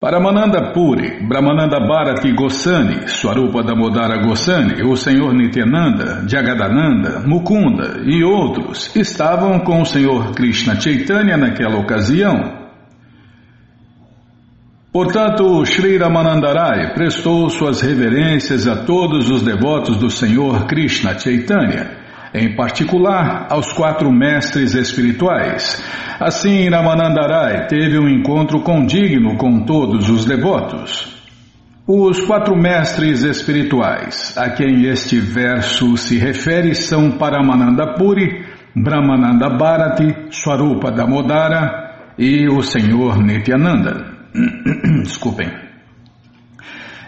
Paramananda Puri, Brahmananda Bharati Goswami, Swarupa Damodara Goswami, o Senhor Nityananda, Jagadananda, Mukunda e outros estavam com o Senhor Krishna Chaitanya naquela ocasião. Portanto, Sri Ramanandarai prestou suas reverências a todos os devotos do Senhor Krishna Chaitanya em particular aos quatro mestres espirituais. Assim, Ramanandarai teve um encontro condigno com todos os devotos. Os quatro mestres espirituais a quem este verso se refere são Paramananda Puri, Brahmananda Bharati, Swarupa Damodara e o Senhor Nityananda. Desculpem.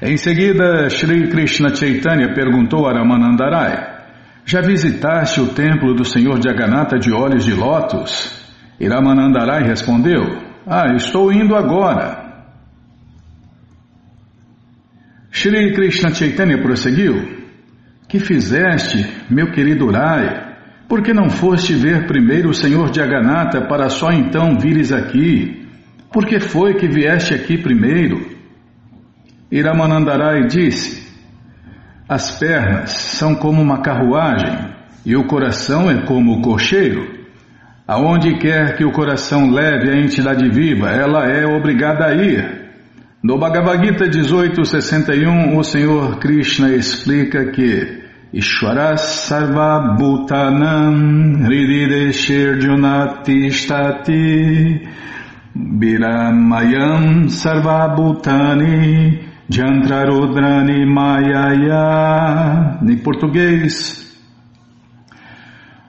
Em seguida, Sri Krishna Chaitanya perguntou a Ramanandarai já visitaste o templo do Senhor Jagannatha de olhos de lótus? Iramanandarai respondeu: Ah, estou indo agora. Shri Krishna Chaitanya prosseguiu: Que fizeste, meu querido Rai? Por que não foste ver primeiro o Senhor Jagannatha para só então vires aqui? Por que foi que vieste aqui primeiro? Iramanandarai disse: as pernas são como uma carruagem e o coração é como o cocheiro. Aonde quer que o coração leve a entidade viva, ela é obrigada a ir. No Bhagavad Gita 1861, o Senhor Krishna explica que Ishvara Sarva Bhutanam Hridideshirjunati Stati Biramayam Sarva Bhutani Jantrarudrani Mayaya. Em português,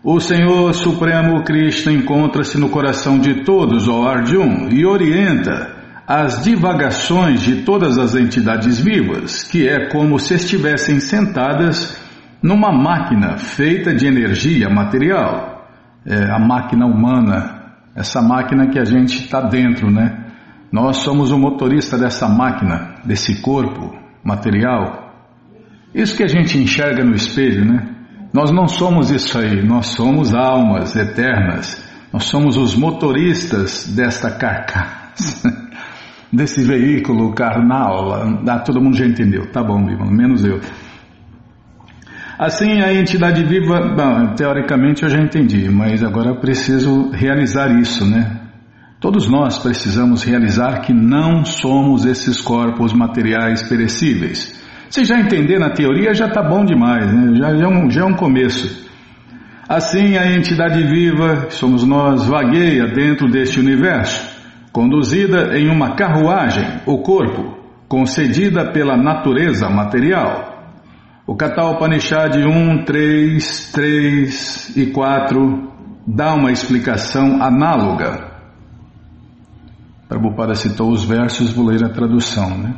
o Senhor Supremo Krishna encontra-se no coração de todos, ó Arjun, e orienta as divagações de todas as entidades vivas, que é como se estivessem sentadas numa máquina feita de energia material. É a máquina humana, essa máquina que a gente está dentro, né? Nós somos o motorista dessa máquina, desse corpo material. Isso que a gente enxerga no espelho, né? Nós não somos isso aí, nós somos almas eternas. Nós somos os motoristas desta carcaça, desse veículo carnal. Ah, todo mundo já entendeu, tá bom, viva, menos eu. Assim, a entidade viva, bom, teoricamente eu já entendi, mas agora eu preciso realizar isso, né? Todos nós precisamos realizar que não somos esses corpos materiais perecíveis. Se já entender na teoria, já está bom demais, né? já, já, é um, já é um começo. Assim, a entidade viva, somos nós, vagueia dentro deste universo, conduzida em uma carruagem, o corpo, concedida pela natureza material. O Kata Upanishad 1, 3, 3 e 4 dá uma explicação análoga. Prabhupada citou os versos, vou ler a tradução. Né?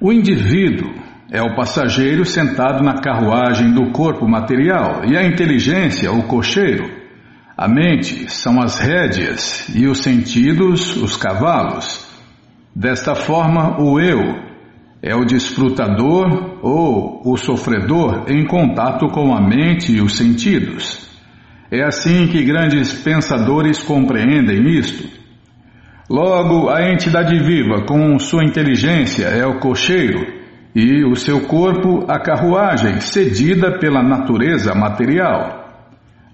O indivíduo é o passageiro sentado na carruagem do corpo material e a inteligência, o cocheiro. A mente são as rédeas e os sentidos, os cavalos. Desta forma, o eu é o desfrutador ou o sofredor em contato com a mente e os sentidos. É assim que grandes pensadores compreendem isto. Logo, a entidade viva, com sua inteligência, é o cocheiro e o seu corpo, a carruagem, cedida pela natureza material.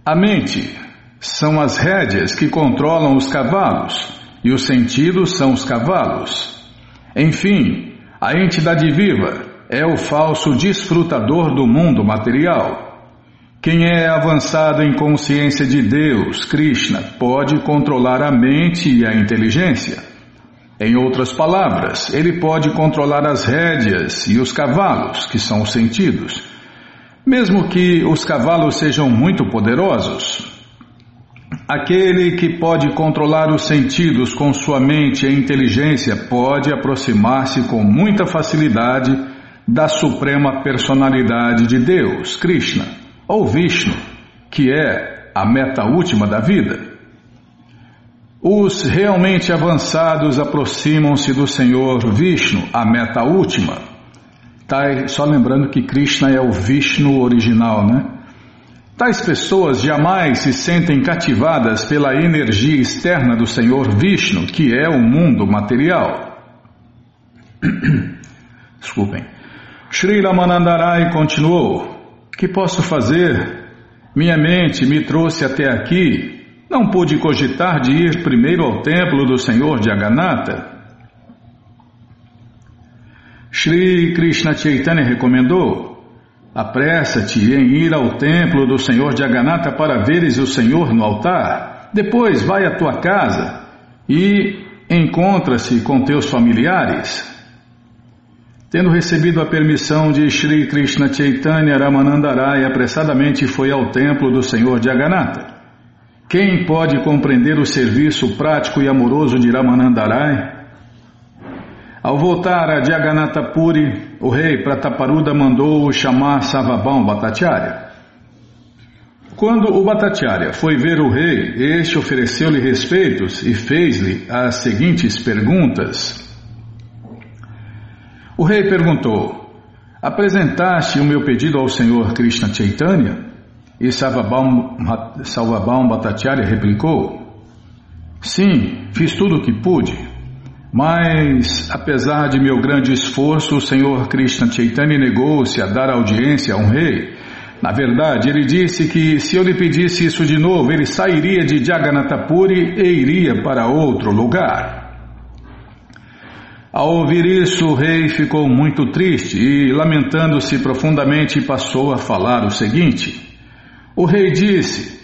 A mente são as rédeas que controlam os cavalos e os sentidos são os cavalos. Enfim, a entidade viva é o falso desfrutador do mundo material. Quem é avançado em consciência de Deus, Krishna, pode controlar a mente e a inteligência. Em outras palavras, ele pode controlar as rédeas e os cavalos, que são os sentidos. Mesmo que os cavalos sejam muito poderosos, aquele que pode controlar os sentidos com sua mente e inteligência pode aproximar-se com muita facilidade da suprema personalidade de Deus, Krishna ou Vishnu, que é a meta última da vida. Os realmente avançados aproximam-se do Senhor Vishnu, a meta última. Tá, só lembrando que Krishna é o Vishnu original, né? tais pessoas jamais se sentem cativadas pela energia externa do Senhor Vishnu, que é o mundo material. Desculpem. Sri Ramanandarai continuou: Que posso fazer? Minha mente me trouxe até aqui. Não pude cogitar de ir primeiro ao templo do Senhor Jagannatha. Shri Krishna Chaitanya recomendou: Apressa-te em ir ao templo do Senhor Jagannatha para veres o Senhor no altar. Depois vai à tua casa e encontra-se com teus familiares. Tendo recebido a permissão de Shri Krishna Chaitanya, Ramanandarai apressadamente foi ao templo do Senhor Jagannatha. Quem pode compreender o serviço prático e amoroso de Ramanandarai? Ao voltar a Jagannatha Puri, o rei Prataparuda mandou chamar Savabam Bhattacharya. Quando o Bhattacharya foi ver o rei, este ofereceu-lhe respeitos e fez-lhe as seguintes perguntas. O rei perguntou: Apresentaste o meu pedido ao Senhor Krishna Chaitanya? E Salvabam Bhattacharya replicou: Sim, fiz tudo o que pude. Mas, apesar de meu grande esforço, o Senhor Krishna Chaitanya negou-se a dar audiência a um rei. Na verdade, ele disse que se eu lhe pedisse isso de novo, ele sairia de Jagannathapuri e iria para outro lugar. Ao ouvir isso, o rei ficou muito triste e, lamentando-se profundamente, passou a falar o seguinte: O rei disse.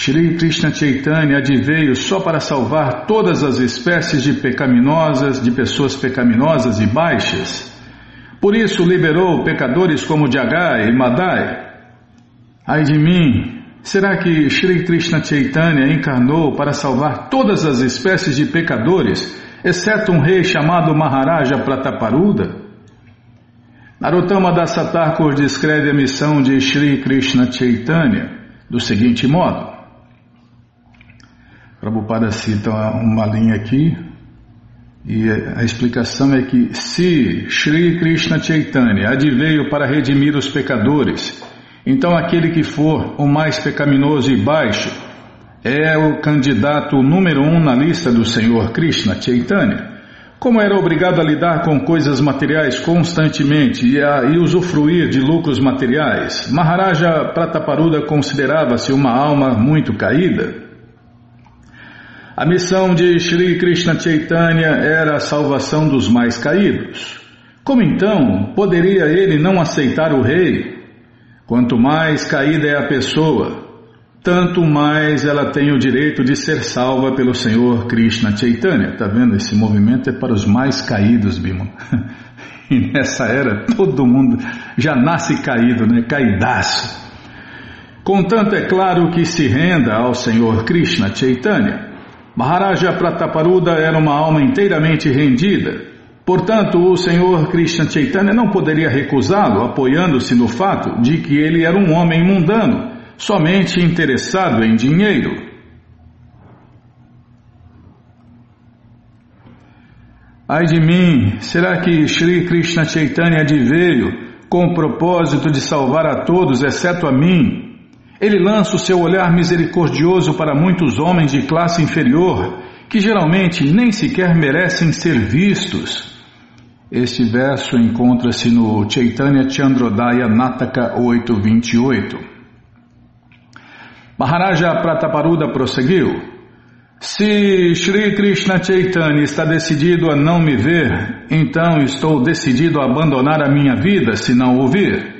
Shri Krishna Chaitanya adveio só para salvar todas as espécies de pecaminosas, de pessoas pecaminosas e baixas. Por isso liberou pecadores como Jagai e Madai. Ai de mim, será que Shri Krishna Chaitanya encarnou para salvar todas as espécies de pecadores, exceto um rei chamado Maharaja Prataparuda? Narottama Das Thakur descreve a missão de Shri Krishna Chaitanya do seguinte modo. Prabhupada cita uma linha aqui, e a explicação é que se Sri Krishna Chaitanya adveio para redimir os pecadores, então aquele que for o mais pecaminoso e baixo é o candidato número um na lista do Senhor Krishna Chaitanya. Como era obrigado a lidar com coisas materiais constantemente e a e usufruir de lucros materiais, Maharaja Prataparuda considerava-se uma alma muito caída. A missão de Sri Krishna Chaitanya era a salvação dos mais caídos. Como então poderia ele não aceitar o rei? Quanto mais caída é a pessoa, tanto mais ela tem o direito de ser salva pelo Senhor Krishna Chaitanya. Está vendo? Esse movimento é para os mais caídos, Bima. E nessa era todo mundo já nasce caído, né? Caidaço. Contanto é claro que se renda ao Senhor Krishna Chaitanya. Maharaja Prataparuda era uma alma inteiramente rendida. Portanto, o Senhor Krishna Chaitanya não poderia recusá-lo, apoiando-se no fato de que ele era um homem mundano, somente interessado em dinheiro. Ai de mim, será que Sri Krishna Chaitanya veio com o propósito de salvar a todos, exceto a mim, ele lança o seu olhar misericordioso para muitos homens de classe inferior, que geralmente nem sequer merecem ser vistos. Este verso encontra-se no Chaitanya Chandrodaya Nataka 828. Maharaja Prataparuda prosseguiu: Se Sri Krishna Chaitanya está decidido a não me ver, então estou decidido a abandonar a minha vida se não ouvir.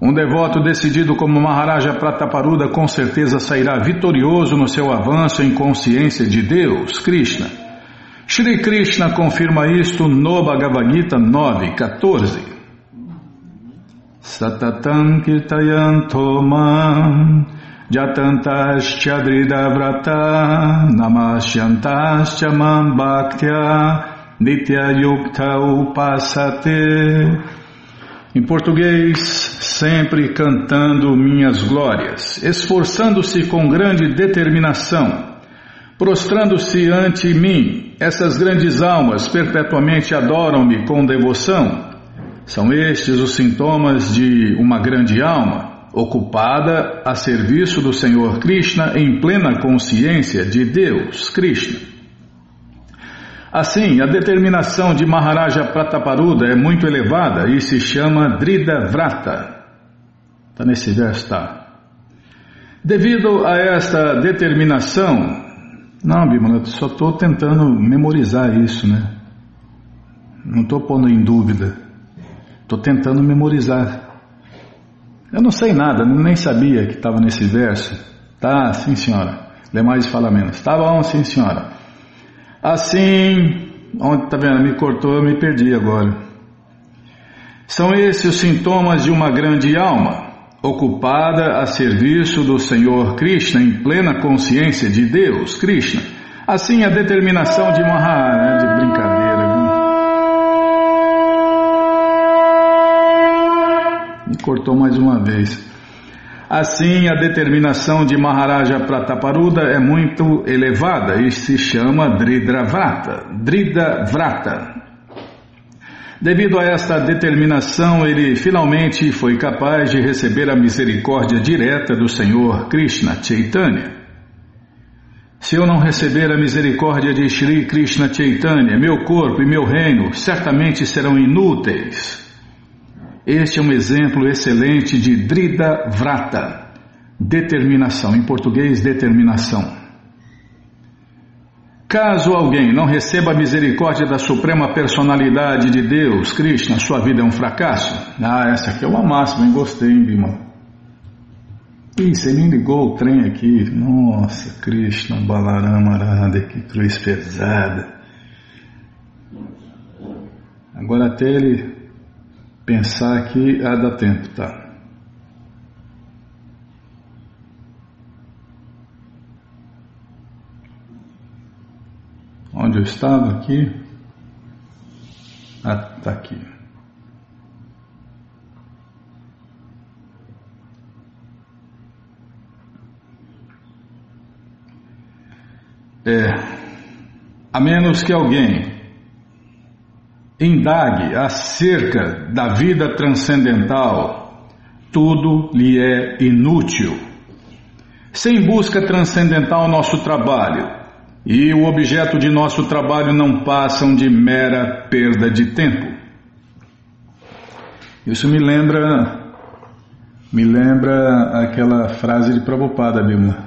Um devoto decidido como Maharaja Prataparuda com certeza sairá vitorioso no seu avanço em consciência de Deus, Krishna. Shri Krishna confirma isto no Bhagavad Gita 9.14. Satatam kirtayanto mam jatantaschadrida vrata namasyantascha mam bhaktya nityayukta upasate. Em português, sempre cantando minhas glórias, esforçando-se com grande determinação, prostrando-se ante mim, essas grandes almas perpetuamente adoram-me com devoção. São estes os sintomas de uma grande alma, ocupada a serviço do Senhor Krishna em plena consciência de Deus, Krishna. Assim, a determinação de Maharaja Prataparuda é muito elevada e se chama Drida Vrata. Está nesse verso, tá? Devido a esta determinação, não, Bimala, só estou tentando memorizar isso, né? Não estou pondo em dúvida. Estou tentando memorizar. Eu não sei nada, nem sabia que estava nesse verso. Tá, sim senhora. Lê mais e fala menos. Tá bom, sim senhora. Assim, onde tá vendo? Me cortou, eu me perdi agora. São esses os sintomas de uma grande alma, ocupada a serviço do Senhor Krishna em plena consciência de Deus, Krishna. Assim, a determinação de Maharaj, de brincadeira, Me cortou mais uma vez. Assim, a determinação de Maharaja Prataparuda é muito elevada e se chama Dridravrata. Dridavrata. Devido a esta determinação, ele finalmente foi capaz de receber a misericórdia direta do Senhor Krishna Chaitanya. Se eu não receber a misericórdia de Shri Krishna Chaitanya, meu corpo e meu reino certamente serão inúteis. Este é um exemplo excelente de Drida Vrata, determinação, em português, determinação. Caso alguém não receba a misericórdia da Suprema Personalidade de Deus, Krishna, sua vida é um fracasso. Ah, essa aqui é uma máxima, hein? Gostei, hein, Bima? Ih, você me ligou o trem aqui. Nossa, Krishna, Balarama, Arada, que cruz pesada. Agora até ele pensar aqui, ah, dá tempo, tá? Onde eu estava aqui? Ah, tá aqui. É, a menos que alguém indague acerca da vida transcendental, tudo lhe é inútil. Sem busca transcendental, nosso trabalho e o objeto de nosso trabalho não passam de mera perda de tempo. Isso me lembra me lembra aquela frase de Prabhupada, Bíblia.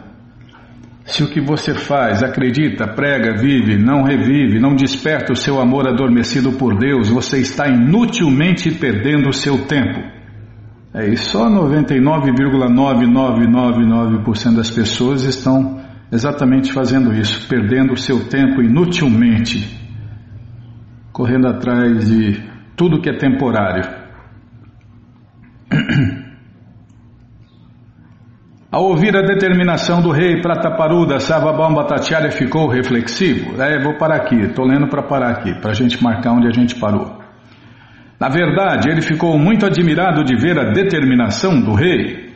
Se o que você faz, acredita, prega, vive, não revive, não desperta o seu amor adormecido por Deus, você está inutilmente perdendo o seu tempo. É, e só 99,9999% das pessoas estão exatamente fazendo isso, perdendo o seu tempo inutilmente, correndo atrás de tudo que é temporário. Ao ouvir a determinação do rei Prataparuda, Sarvabhauma Bhattacharya ficou reflexivo. É, vou parar aqui, estou lendo para parar aqui, para a gente marcar onde a gente parou. Na verdade, ele ficou muito admirado de ver a determinação do rei.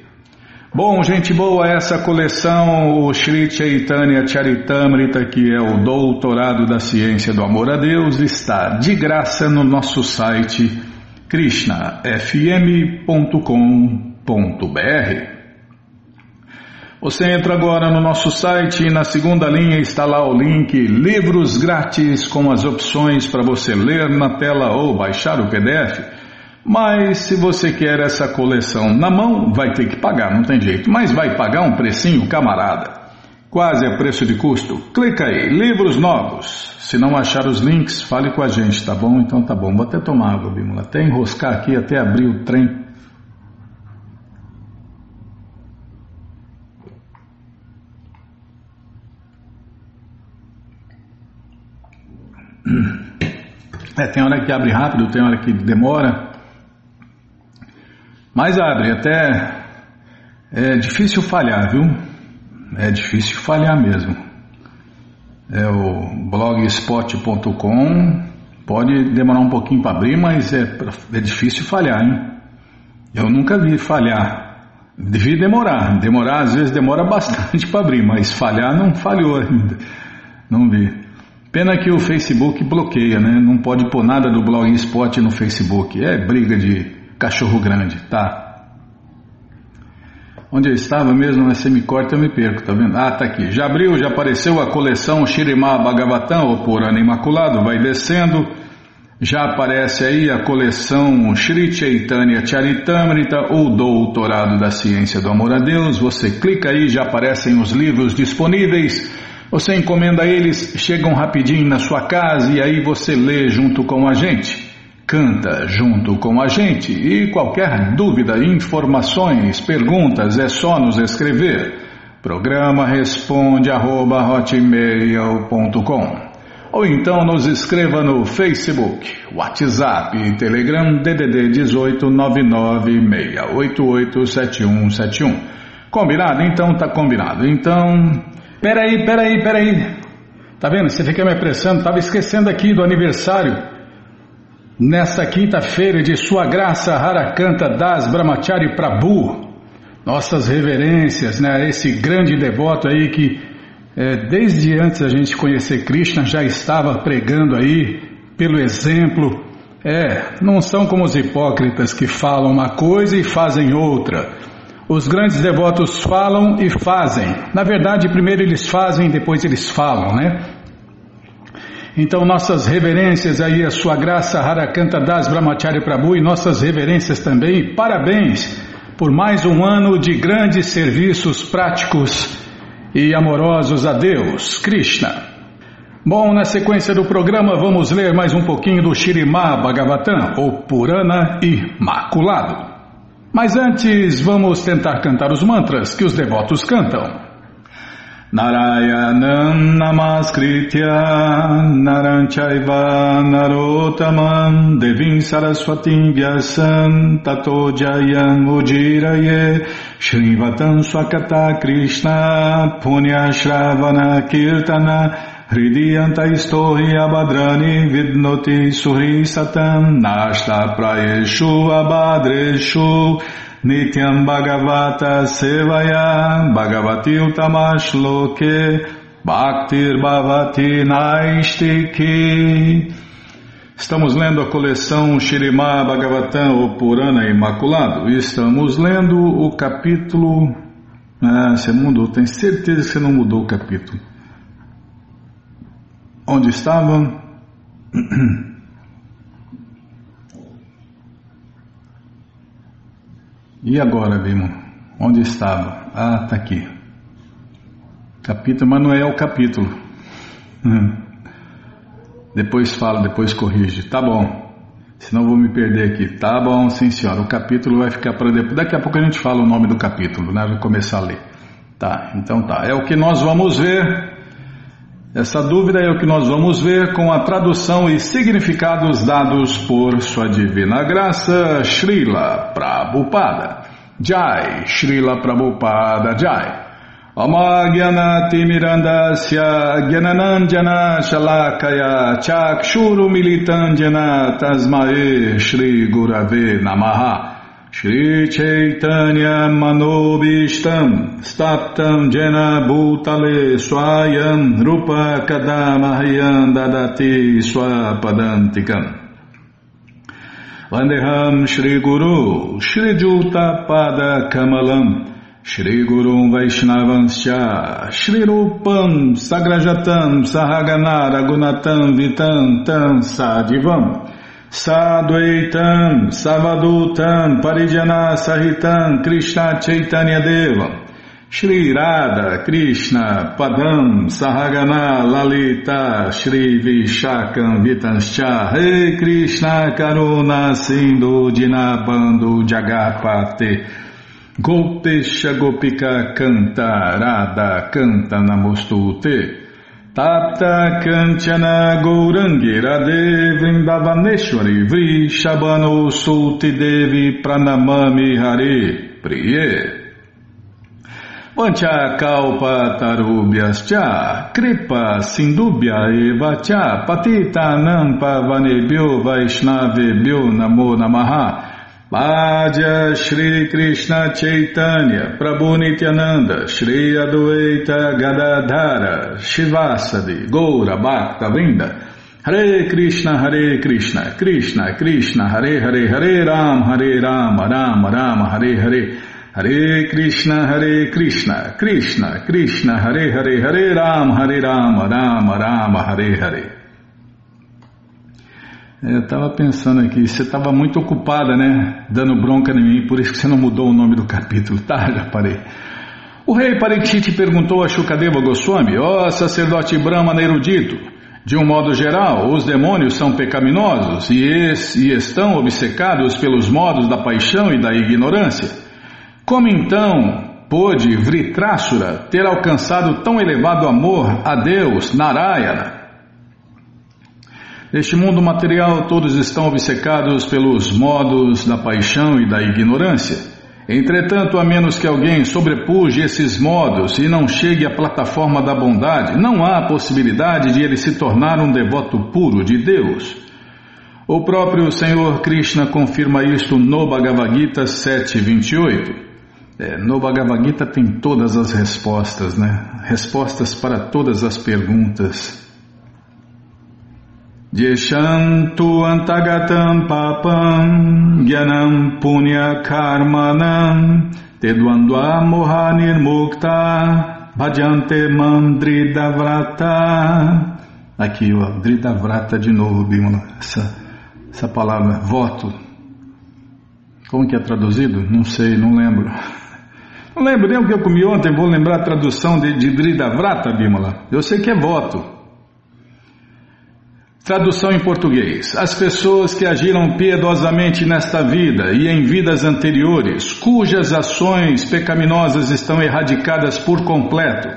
Bom, gente boa, essa coleção, o Sri Chaitanya Charitamrita, que é o doutorado da ciência do amor a Deus, está de graça no nosso site krishnafm.com.br. Você entra agora no nosso site e na segunda linha está lá o link Livros Grátis com as opções para você ler na tela ou baixar o PDF. Mas se você quer essa coleção na mão, vai ter que pagar, não tem jeito. Mas vai pagar um precinho, camarada. Quase a preço de custo. Clica aí, livros novos. Se não achar os links, fale com a gente, tá bom? Então tá bom. Vou até tomar água, Bímola. Até enroscar aqui, até abrir o trem. É, tem hora que abre rápido, tem hora que demora. Mas abre, até é difícil falhar, viu? É difícil falhar mesmo. É o blogspot.com. Pode demorar um pouquinho para abrir, mas é, é difícil falhar, hein? Eu nunca vi falhar. Devia demorar. Demorar, às vezes demora bastante para abrir, mas falhar não falhou ainda. Não vi. Pena que o Facebook bloqueia, né? Não pode pôr nada do Blogspot no Facebook. É briga de cachorro grande, tá? Onde eu estava mesmo, mas você me corta, eu me perco, tá vendo? Ah, tá aqui. Já abriu, já apareceu a coleção Shirimá Bhagavatam, ou Purana Imaculado, vai descendo. Já aparece aí a coleção Shri Chaitanya Charitamrita, ou Doutorado da Ciência do Amor a Deus. Você clica aí, já aparecem os livros disponíveis. Você encomenda eles, chegam rapidinho na sua casa e aí você lê junto com a gente canta junto com a gente e qualquer dúvida, informações, perguntas é só nos escrever. Programa responde arroba, ou então nos escreva no Facebook, WhatsApp e Telegram DDD 18 996887171. Combinado? Então tá combinado. Então, peraí, peraí, peraí. Tá vendo? Você fica me apressando. Tava esquecendo aqui do aniversário Nesta quinta-feira de Sua Graça Harakanta Das Brahmachari Prabhu, nossas reverências, né? Esse grande devoto aí que é, desde antes da gente conhecer Krishna já estava pregando aí pelo exemplo. É, não são como os hipócritas que falam uma coisa e fazem outra. Os grandes devotos falam e fazem. Na verdade, primeiro eles fazem, depois eles falam, né? Então, nossas reverências aí, a sua graça Harakanta Das Brahmacharya Prabhu e nossas reverências também. Parabéns por mais um ano de grandes serviços práticos e amorosos a Deus, Krishna. Bom, na sequência do programa vamos ler mais um pouquinho do Shirimá Bhagavatam, ou Purana Imaculado. Mas antes vamos tentar cantar os mantras que os devotos cantam. Narayanam Namaskritya Naranchaiva Narotaman Devim Saraswatim Vyasam Tato Jayam Ujiraye Shrivatam Swakata Krishna Punya Shravana Kirtana Hridiyanta Istohi Abadrani Vidnoti Suhi Satam Nashta Prayeshu Abadreshu Nityam Bhagavata Sevaya Bhagavati Utamashloke Bhaktir Bhavati Naistiki Estamos lendo a coleção Shirimá Bhagavatam, o Purana Imaculado. Estamos lendo o capítulo. Ah, você mudou, tenho certeza que você não mudou o capítulo. Onde estava? E agora, Bimo? Onde estava? Ah, está aqui. Capítulo, mas não é o capítulo. Depois fala, depois corrige. Tá bom. Senão vou me perder aqui. Tá bom, sim senhora. O capítulo vai ficar para depois. Daqui a pouco a gente fala o nome do capítulo, né? Vou começar a ler. Tá, então tá. É o que nós vamos ver. Essa dúvida é o que nós vamos ver com a tradução e significados dados por Sua Divina Graça, Srila Prabhupada. Jai, Srila Prabhupada Jai. Amagyanati Mirandasya Gyananandjana Shalakaya Chakshuru Militandjana Tasmae Shri Chaitanya Manobishtam Staptam Jena Bhutale Swayam Rupa Kadamahyam Dadati Swapadantikam. Vandeham Shri Guru Shri Juta Pada Kamalam Shri Guru Vaishnavanscha Shri Rupam Sagrajatam Sahagana Ragunatam Vitam Tam Sadivam Sadvaitam Savadutam Parijana Sahitam Krishna Chaitanya Devam Shri Radha Krishna Padam Sahagana Lalita Shri Vishakam Vitanscha Rei Krishna Karuna Sindhu Dinabando Jagapate Gopesha Gopika Canta Radha Canta Namostute Tapta Kanchana Gourangi Radhe Vrindavaneshwari Vrishabano Sulti Devi Pranamami Hare Priye. Vancha kalpa tarubhyascha kripa sindubhya eva cha patita nampa vanebhyo vaishnavebhyo namo namaha Bhaja Shri Krishna Chaitanya Prabhu Nityananda Shri Adwaita Gadadhara Shivasadi Goura Bhakta Vrinda Hare Krishna Hare Krishna Krishna Krishna Hare Hare Hare Ram Hare Ram Ram Ram Hare Hare Hare Krishna, Hare Krishna, Krishna, Krishna, Hare Hare, Hare Rama, Hare Rama, Rama, Rama, Hare Hare. Eu estava pensando aqui, você estava muito ocupada, né? Dando bronca em mim, por isso que você não mudou o nome do capítulo. Tá, já parei. O rei Parikshit perguntou a Shukadeva Goswami, ó oh, sacerdote Brahmana erudito, de um modo geral, os demônios são pecaminosos e, es, e estão obcecados pelos modos da paixão e da ignorância. Como então pôde Vritrasura ter alcançado tão elevado amor a Deus, Narayana? Neste mundo material, todos estão obcecados pelos modos da paixão e da ignorância. Entretanto, a menos que alguém sobrepuje esses modos e não chegue à plataforma da bondade, não há possibilidade de ele se tornar um devoto puro de Deus. O próprio Senhor Krishna confirma isto no Bhagavad Gita 7.28. É, no Bhagavad Gita tem todas as respostas, né? Respostas para todas as perguntas. Jeshantu antagatam papam gyanam punya karmanam tedvandva moha nirmukta bhajante mandridavrata Aqui, ó, Dridavrata de novo, Bimala. Essa, essa palavra, voto. Como que é traduzido? Não sei, não lembro. Não lembro nem o que eu comi ontem, vou lembrar a tradução de, de Dridavrata, Bimala. Eu sei que é voto. Tradução em português: As pessoas que agiram piedosamente nesta vida e em vidas anteriores, cujas ações pecaminosas estão erradicadas por completo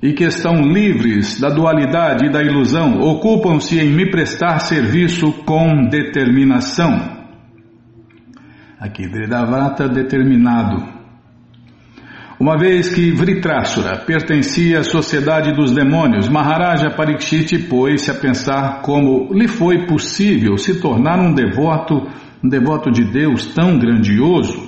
e que estão livres da dualidade e da ilusão, ocupam-se em me prestar serviço com determinação. Aqui, Dridavrata determinado. Uma vez que Vritrasura pertencia à sociedade dos demônios, Maharaja Parikshit pôs-se a pensar como lhe foi possível se tornar um devoto, um devoto de Deus tão grandioso.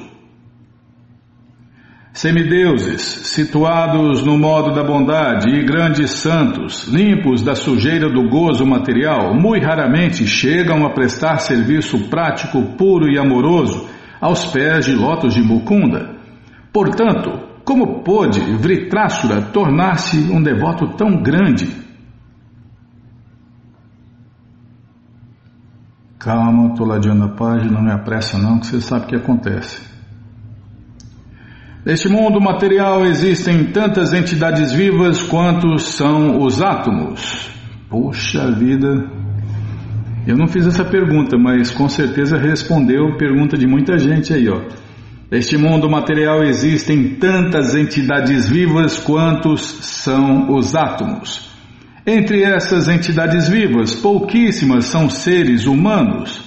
Semideuses, situados no modo da bondade, e grandes santos, limpos da sujeira do gozo material, muito raramente chegam a prestar serviço prático, puro e amoroso aos pés de lotos de Mukunda. Portanto, como pôde Vritrasura tornar-se um devoto tão grande? Calma, estou ladeando a página, não me apressa não, que você sabe o que acontece. Neste mundo material existem tantas entidades vivas quanto são os átomos. Poxa vida, eu não fiz essa pergunta, mas com certeza respondeu pergunta de muita gente aí, ó. Neste mundo material existem tantas entidades vivas quantos são os átomos. Entre essas entidades vivas, pouquíssimas são seres humanos.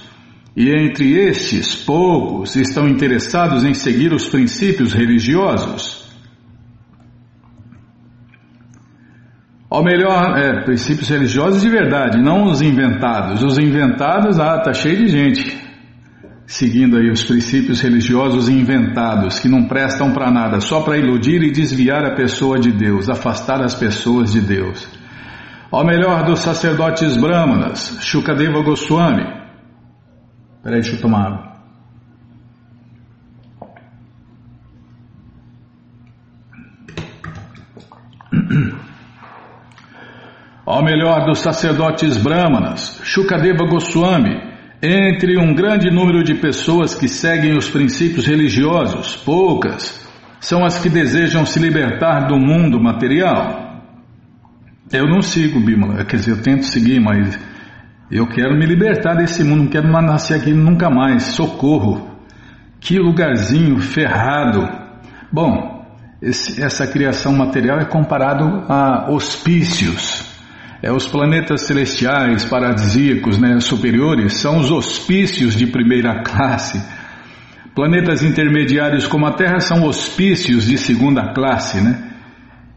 E entre estes, poucos estão interessados em seguir os princípios religiosos. Ou melhor, é, princípios religiosos de verdade, não os inventados. Os inventados, ah, tá cheio de gente seguindo aí os princípios religiosos inventados que não prestam para nada, só para iludir e desviar a pessoa de Deus, afastar as pessoas de Deus. Ao melhor dos sacerdotes brahmanas, Shukadeva Goswami. Peraí, deixa eu tomar água. Ao melhor dos sacerdotes brahmanas, Shukadeva Goswami entre um grande número de pessoas que seguem os princípios religiosos, poucas são as que desejam se libertar do mundo material. Eu não sigo, Bimala, quer dizer, eu tento seguir, mas eu quero me libertar desse mundo, não quero nascer aqui nunca mais. Socorro! Que lugarzinho ferrado! Bom, esse, essa criação material é comparado a hospícios. É, os planetas celestiais, paradisíacos, né, superiores, são os hospícios de primeira classe. Planetas intermediários como a Terra são hospícios de segunda classe, né?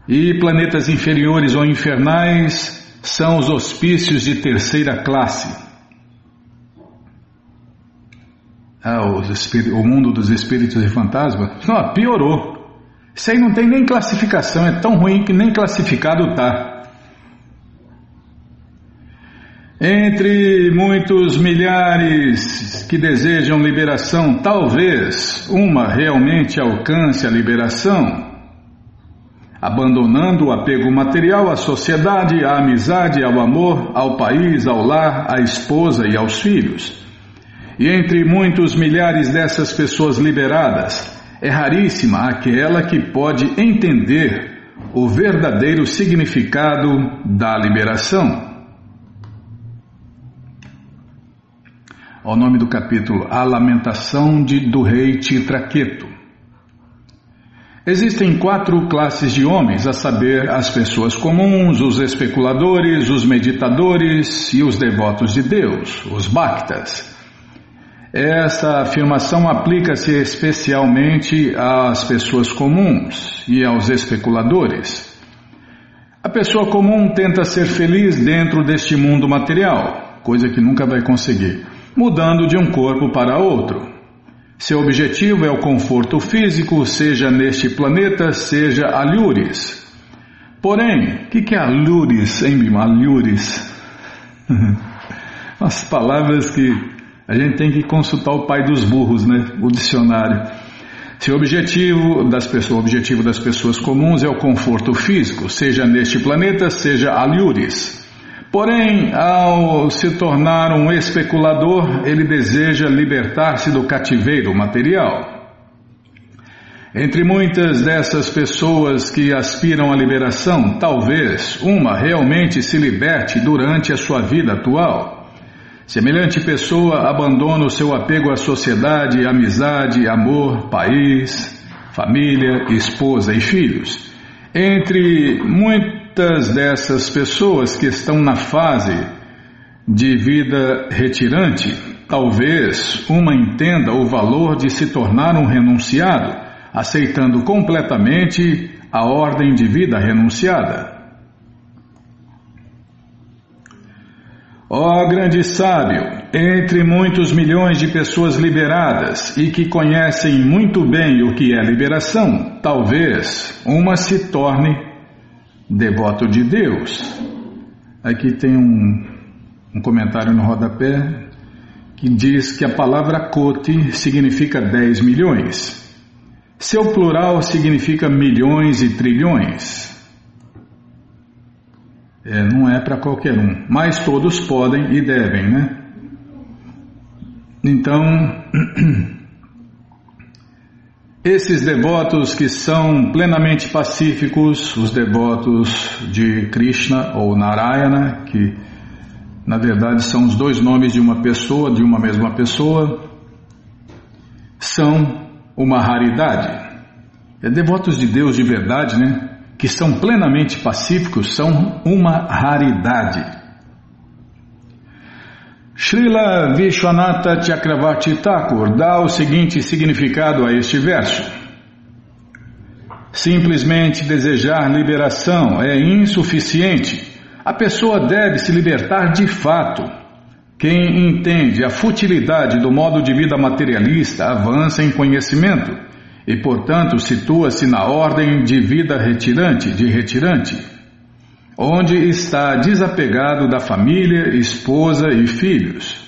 E planetas inferiores ou infernais são os hospícios de terceira classe. Ah, o mundo dos espíritos e fantasmas? Não, piorou. Isso aí não tem nem classificação, é tão ruim que nem classificado tá. Entre muitos milhares que desejam liberação, talvez uma realmente alcance a liberação, abandonando o apego material à sociedade, à amizade, ao amor, ao país, ao lar, à esposa e aos filhos. E entre muitos milhares dessas pessoas liberadas, é raríssima aquela que pode entender o verdadeiro significado da liberação. Ao nome do capítulo A Lamentação de, do Rei Titraqueto. Existem quatro classes de homens, a saber, as pessoas comuns, os especuladores, os meditadores e os devotos de Deus, os Bhaktas. Essa afirmação aplica-se especialmente às pessoas comuns e aos especuladores. A pessoa comum tenta ser feliz dentro deste mundo material, coisa que nunca vai conseguir mudando de um corpo para outro. Seu objetivo é o conforto físico, seja neste planeta, seja alhures. Porém, o que, que é alhures, hein, Bima? Alhures. As palavras que a gente tem que consultar o pai dos burros, né? O dicionário. Seu objetivo das pessoas, o objetivo das pessoas comuns é o conforto físico, seja neste planeta, seja alhures. Porém, ao se tornar um especulador, ele deseja libertar-se do cativeiro material. Entre muitas dessas pessoas que aspiram à liberação, talvez uma realmente se liberte durante a sua vida atual. Semelhante pessoa abandona o seu apego à sociedade, amizade, amor, país, família, esposa e filhos. Entre muitos muitas dessas pessoas que estão na fase de vida retirante, talvez uma entenda o valor de se tornar um renunciado, aceitando completamente a ordem de vida renunciada. Ó oh, grande sábio, entre muitos milhões de pessoas liberadas e que conhecem muito bem o que é liberação, talvez uma se torne devoto de Deus. Aqui tem um, um comentário no rodapé que diz que a palavra Koti significa 10 milhões. Seu plural significa milhões e trilhões. É, não é para qualquer um, mas todos podem e devem, né? Então, Esses devotos que são plenamente pacíficos, os devotos de Krishna ou Narayana, que na verdade são os dois nomes de uma pessoa, de uma mesma pessoa, são uma raridade. É, devotos de Deus de verdade, né? Que são plenamente pacíficos, são uma raridade. Srila Vishwanatha Chakravarti Thakur dá o seguinte significado a este verso. Simplesmente desejar liberação é insuficiente. A pessoa deve se libertar de fato. Quem entende a futilidade do modo de vida materialista avança em conhecimento e, portanto, situa-se na ordem de vida retirante, de retirante onde está desapegado da família, esposa e filhos.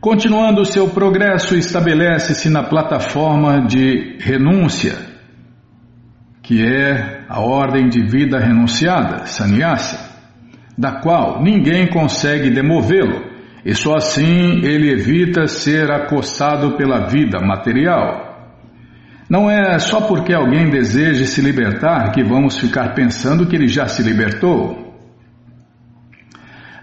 Continuando seu progresso, estabelece-se na plataforma de renúncia, que é a ordem de vida renunciada, sannyasa, da qual ninguém consegue demovê-lo, e só assim ele evita ser acossado pela vida material. Não é só porque alguém deseja se libertar que vamos ficar pensando que ele já se libertou.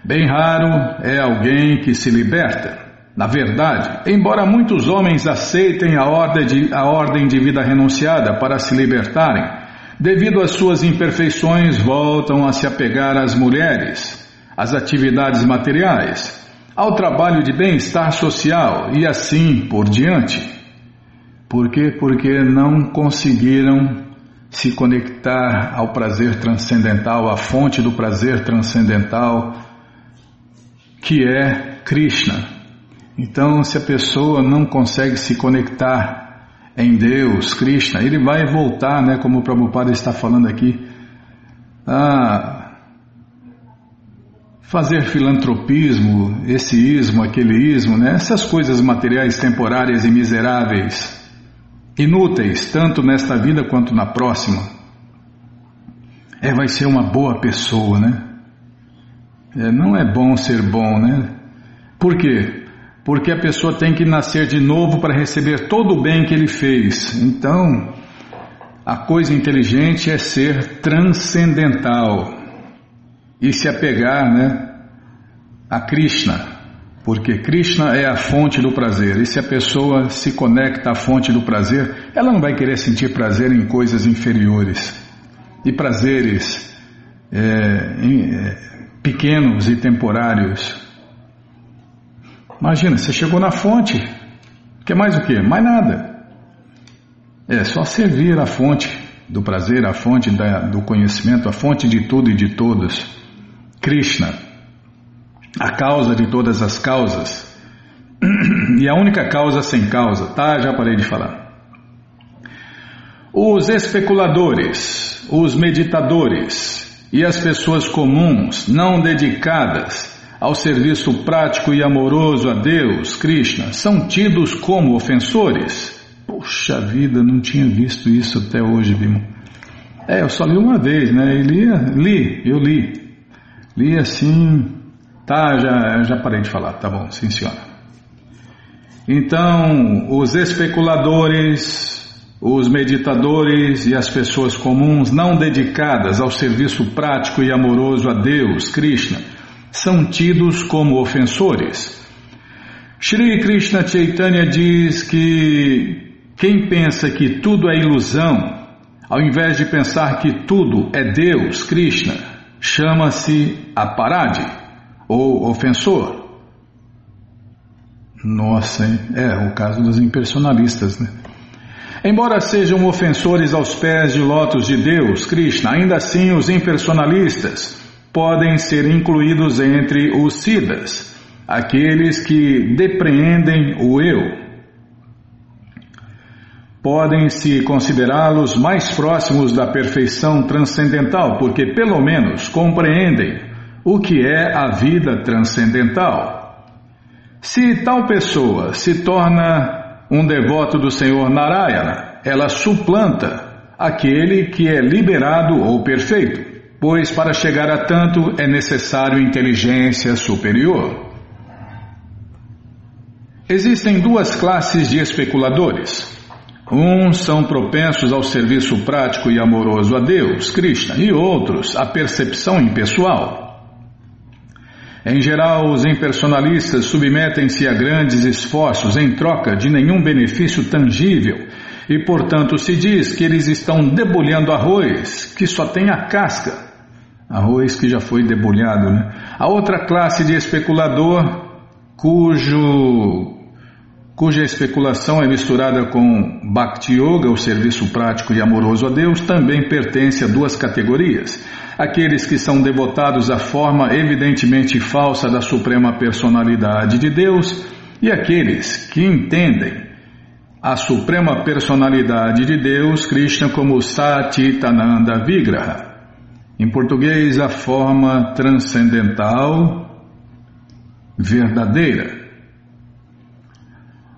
Bem raro é alguém que se liberta. Na verdade, embora muitos homens aceitem a ordem, de, a ordem de vida renunciada para se libertarem, devido às suas imperfeições, voltam a se apegar às mulheres, às atividades materiais, ao trabalho de bem-estar social e assim por diante. Por quê? Porque não conseguiram se conectar ao prazer transcendental, à fonte do prazer transcendental, que é Krishna. Então, se a pessoa não consegue se conectar em Deus, Krishna, ele vai voltar, né, como o Prabhupada está falando aqui, a fazer filantropismo, esse ismo, aquele ismo, né? essas coisas materiais temporárias e miseráveis, inúteis, tanto nesta vida quanto na próxima. É, vai ser uma boa pessoa, né? É, não é bom ser bom, né? Por quê? Porque a pessoa tem que nascer de novo para receber todo o bem que ele fez. Então, a coisa inteligente é ser transcendental e se apegar né, a Krishna, porque Krishna é a fonte do prazer. E se a pessoa se conecta à fonte do prazer, ela não vai querer sentir prazer em coisas inferiores e prazeres é, é, pequenos e temporários. Imagina, você chegou na fonte, quer mais o que? Mais nada. É só servir a fonte do prazer, a fonte da, do conhecimento, a fonte de tudo e de todos. Krishna, a causa de todas as causas e a única causa sem causa, tá? Já parei de falar. Os especuladores, os meditadores e as pessoas comuns não dedicadas ao serviço prático e amoroso a Deus, Krishna, são tidos como ofensores. Puxa vida, não tinha visto isso até hoje, Bimo. É, eu só li uma vez, né? E li, li, eu li. Li assim, tá, já, já parei de falar, tá bom, sim senhora. Então, os especuladores, os meditadores e as pessoas comuns não dedicadas ao serviço prático e amoroso a Deus, Krishna, são tidos como ofensores. Shri Krishna Chaitanya diz que quem pensa que tudo é ilusão, ao invés de pensar que tudo é Deus, Krishna, chama-se aparade ou ofensor. Nossa, hein? é o caso dos impersonalistas, né? Embora sejam ofensores aos pés de lotos de Deus, Krishna, ainda assim os impersonalistas podem ser incluídos entre os siddhas, aqueles que depreendem o eu podem se considerá-los mais próximos da perfeição transcendental, porque pelo menos compreendem o que é a vida transcendental. Se tal pessoa se torna um devoto do Senhor Narayana, ela suplanta aquele que é liberado ou perfeito, pois para chegar a tanto é necessário inteligência superior. Existem duas classes de especuladores. Uns são propensos ao serviço prático e amoroso a Deus, Krishna, e outros à percepção impessoal. Em geral, os impersonalistas submetem-se a grandes esforços em troca de nenhum benefício tangível e, portanto, se diz que eles estão debulhando arroz que só tem a casca. Arroz que já foi debulhado, né? A outra classe de especulador, cujo cuja especulação é misturada com Bhakti Yoga, o serviço prático e amoroso a Deus, também pertence a duas categorias. Aqueles que são devotados à forma evidentemente falsa da Suprema Personalidade de Deus e aqueles que entendem a Suprema Personalidade de Deus, Krishna, como Satitananda Vigraha. Em português, a forma transcendental verdadeira.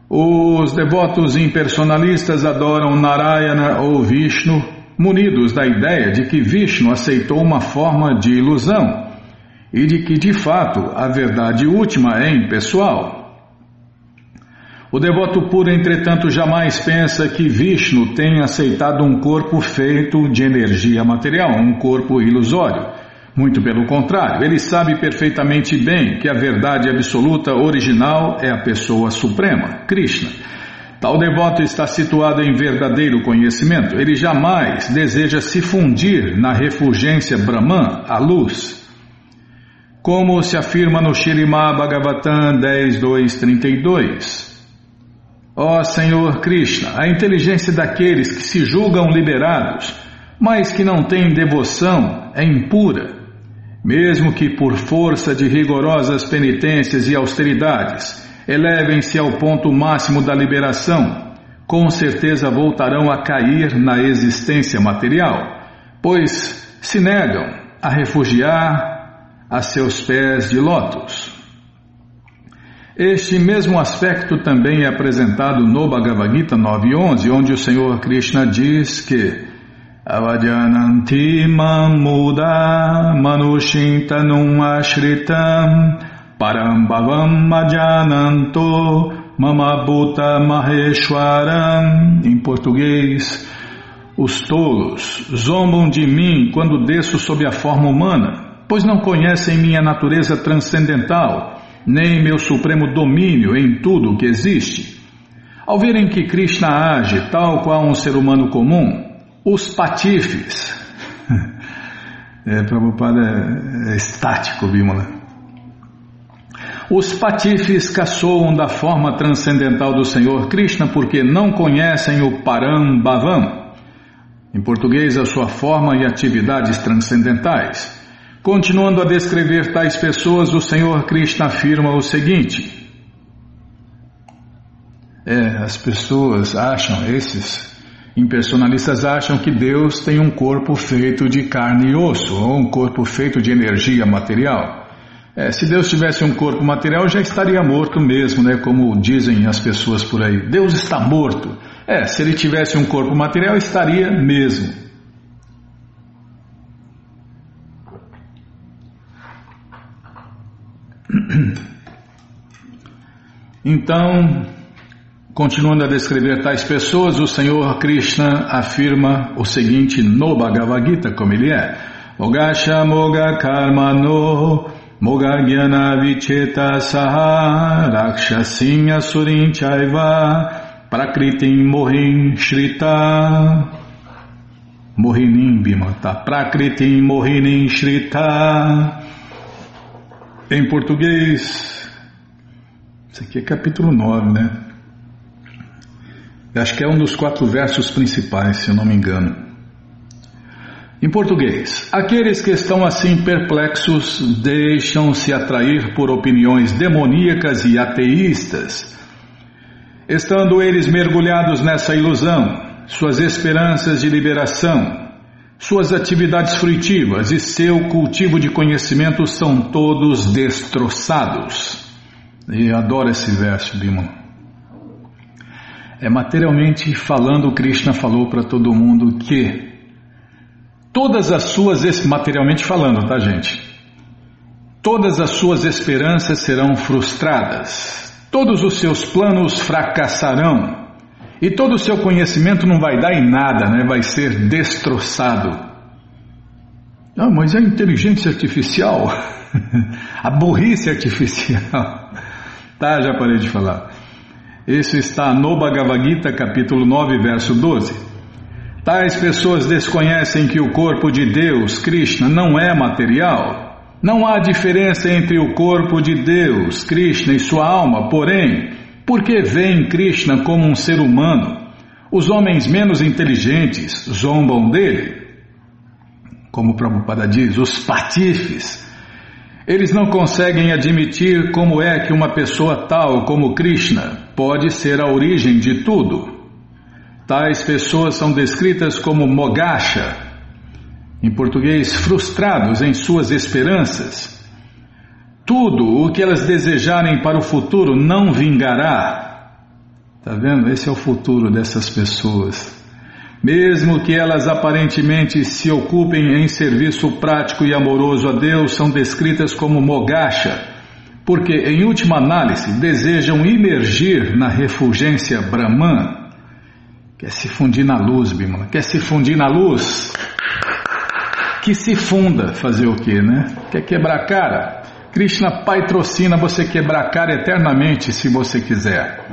Os devotos impersonalistas adoram Narayana ou Vishnu, munidos da ideia de que Vishnu aceitou uma forma de ilusão e de que, de fato, a verdade última é impessoal. O devoto puro, entretanto, jamais pensa que Vishnu tenha aceitado um corpo feito de energia material, um corpo ilusório muito pelo contrário, ele sabe perfeitamente bem que a verdade absoluta original é a pessoa suprema, Krishna. Tal devoto está situado em verdadeiro conhecimento. Ele jamais deseja se fundir na refulgência Brahman, a luz. Como se afirma no Shirimá Bhagavatam 10.2.32. Ó Senhor Krishna, a inteligência daqueles que se julgam liberados, mas que não têm devoção, é impura mesmo que por força de rigorosas penitências e austeridades elevem-se ao ponto máximo da liberação, com certeza voltarão a cair na existência material, pois se negam a refugiar, a seus pés de lótus. Este mesmo aspecto também é apresentado no Bhagavad Gita 9.11, onde o Senhor Krishna diz que Avajananti mamuda manushintanum ashritam parambhavam majananto mamabhuta maheshwaram em português os tolos zombam de mim quando desço sob a forma humana pois não conhecem minha natureza transcendental nem meu supremo domínio em tudo o que existe ao verem que Krishna age tal qual um ser humano comum os patifes. É, Prabhupada é, é estático, Bímola. Os patifes caçoam da forma transcendental do Senhor Krishna porque não conhecem o Parambhavam, em português, a sua forma e atividades transcendentais. Continuando a descrever tais pessoas, o Senhor Krishna afirma o seguinte: É, as pessoas acham, esses Impersonalistas acham que Deus tem um corpo feito de carne e osso, ou um corpo feito de energia material. É, se Deus tivesse um corpo material, já estaria morto mesmo, né? Como dizem as pessoas por aí. Deus está morto. É, se ele tivesse um corpo material, estaria mesmo. Então, Continuando a descrever tais pessoas, o Senhor Krishna afirma o seguinte no Bhagavad Gita, como ele é: Mogasha Moga Karmano Moga Gyana Vicheta Saha Rakshasin Asurin Chaiva Prakritim Mohin Shrita Mohinim Bimata Prakritim Mohinim Shrita Em português, isso aqui é capítulo 9, né? Acho que é um dos quatro versos principais, se eu não me engano. Em português, aqueles que estão assim perplexos deixam-se atrair por opiniões demoníacas e ateístas. Estando eles mergulhados nessa ilusão, suas esperanças de liberação, suas atividades fruitivas e seu cultivo de conhecimento são todos destroçados. E adoro esse verso, Bimon. É materialmente falando, Krishna falou para todo mundo que todas as suas materialmente falando, tá, gente? Todas as suas esperanças serão frustradas. Todos os seus planos fracassarão. E todo o seu conhecimento não vai dar em nada, né? Vai ser destroçado. Ah, mas é a inteligência artificial, a burrice artificial. Tá, já parei de falar. Isso está no Bhagavad Gita, capítulo 9, verso 12. Tais pessoas desconhecem que o corpo de Deus, Krishna, não é material. Não há diferença entre o corpo de Deus, Krishna, e sua alma, porém, porque veem Krishna como um ser humano, os homens menos inteligentes zombam dele. Como Prabhupada diz, os patifes eles não conseguem admitir como é que uma pessoa tal como Krishna pode ser a origem de tudo. Tais pessoas são descritas como mogasha, em português, frustrados em suas esperanças. Tudo o que elas desejarem para o futuro não vingará. Está vendo? Esse é o futuro dessas pessoas. Mesmo que elas aparentemente se ocupem em serviço prático e amoroso a Deus, são descritas como mogasha, porque, em última análise, desejam imergir na refulgência Brahman. Quer se fundir na luz, Bimala? Quer se fundir na luz? Que se funda, fazer o quê, né? Quer quebrar cara? Krishna patrocina você quebrar cara eternamente, se você quiser.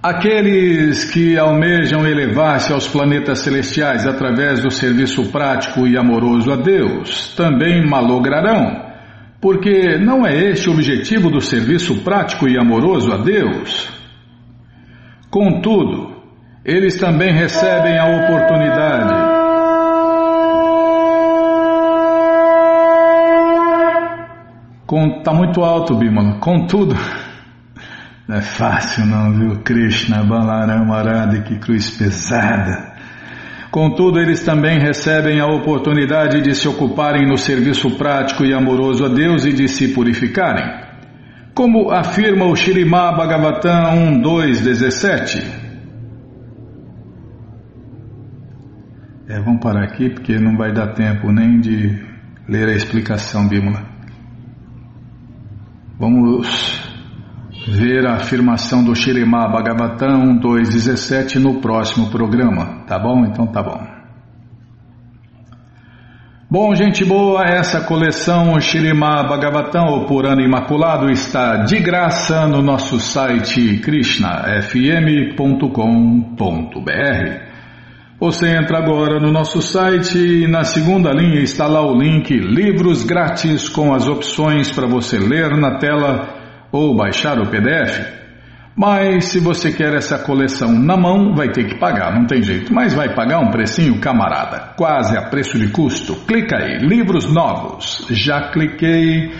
Aqueles que almejam elevar-se aos planetas celestiais através do serviço prático e amoroso a Deus também malograrão, porque não é este o objetivo do serviço prático e amoroso a Deus. Contudo, eles também recebem a oportunidade. Está muito alto, Bimala. Contudo. Não é fácil não, viu? Krishna, Balarama, Arada, que cruz pesada. Contudo, eles também recebem a oportunidade de se ocuparem no serviço prático e amoroso a Deus e de se purificarem. Como afirma o Shirimá Bhagavatam 1.2.17. É, vamos parar aqui porque não vai dar tempo nem de ler a explicação, Bímola. Vamos ver a afirmação do Shirimá Bhagavatam 2.17 no próximo programa, tá bom? Então tá bom. Bom, gente boa, essa coleção Shirimá Bhagavatam, o Purana Imaculado, está de graça no nosso site krishnafm.com.br. Você entra agora no nosso site e na segunda linha está lá o link Livros Grátis com as opções para você ler na tela ou baixar o PDF. Mas se você quer essa coleção na mão, vai ter que pagar, não tem jeito. Mas vai pagar um precinho, camarada, quase a preço de custo. Clica aí, livros novos. Já cliquei,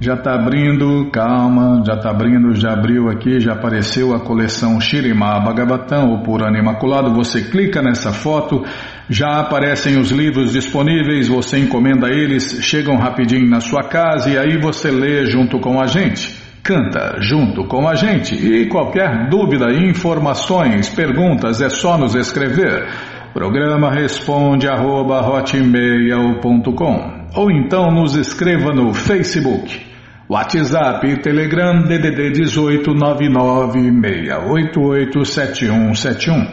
já está abrindo, calma, já está abrindo, já abriu aqui, já apareceu a coleção Shirima Bhagavatam, o Purana Imaculado. Você clica nessa foto, já aparecem os livros disponíveis, você encomenda eles, chegam rapidinho na sua casa e aí você lê junto com a gente. Canta junto com a gente e qualquer dúvida, informações, perguntas é só nos escrever. Programa responde arroba, ou então nos escreva no Facebook, WhatsApp e Telegram DDD 18 996887171.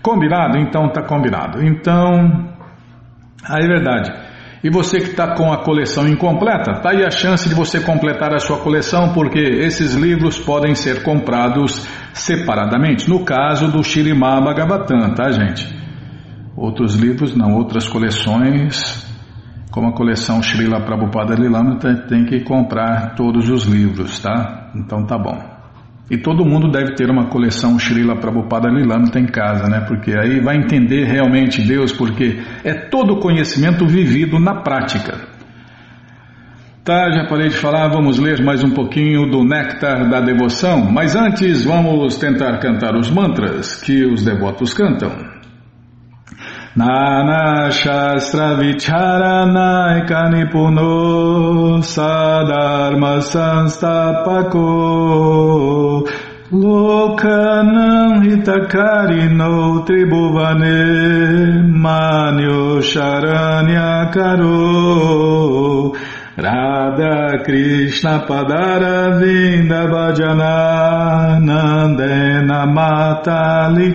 Combinado? Então tá combinado. Então, aí é verdade. E você que está com a coleção incompleta, está aí a chance de você completar a sua coleção, porque esses livros podem ser comprados separadamente. No caso do Shirimá Bhagavatam, tá, gente? Outros livros, não, outras coleções, como a coleção Srila Prabhupada Lilama, tem que comprar todos os livros, tá? Então tá bom. E todo mundo deve ter uma coleção Srila Prabhupada Lilamrita em casa, né? Porque aí vai entender realmente Deus, porque é todo conhecimento vivido na prática. Tá, já parei de falar, vamos ler mais um pouquinho do Néctar da Devoção, mas antes vamos tentar cantar os mantras que os devotos cantam. Nana Shastra Vicharanaika Nipuno Sadharma Sanstapako Lokanam Hitakarino Tribhuvane Manyo Sharanya Karo Radha Krishna Padara Vinda Bhajana Nandena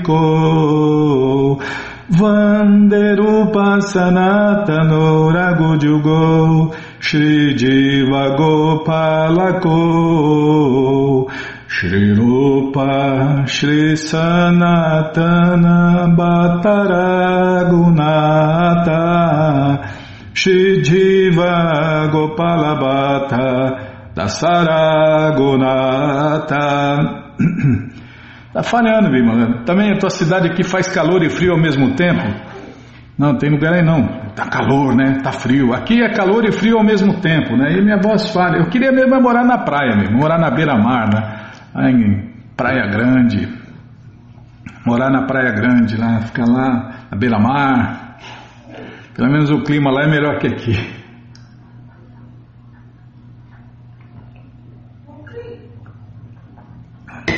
Mataliko Vanderupa Sanatano Ragujugo Shri Jiva Gopalako Shri Rupa Shri Sanatana Bhattaragunata Shri Jiva Gopalabhata Dasaragunata Tá falhando, Bimala. Também a tua cidade aqui faz calor e frio ao mesmo tempo. Não, tem lugar aí não. Tá calor, né? Tá frio. Aqui é calor e frio ao mesmo tempo, né? E minha voz falha. Eu queria mesmo é morar na praia mesmo, morar na beira-mar, né? Aí, em Praia Grande. Morar na Praia Grande lá, ficar lá na beira-mar. Pelo menos o clima lá é melhor que aqui.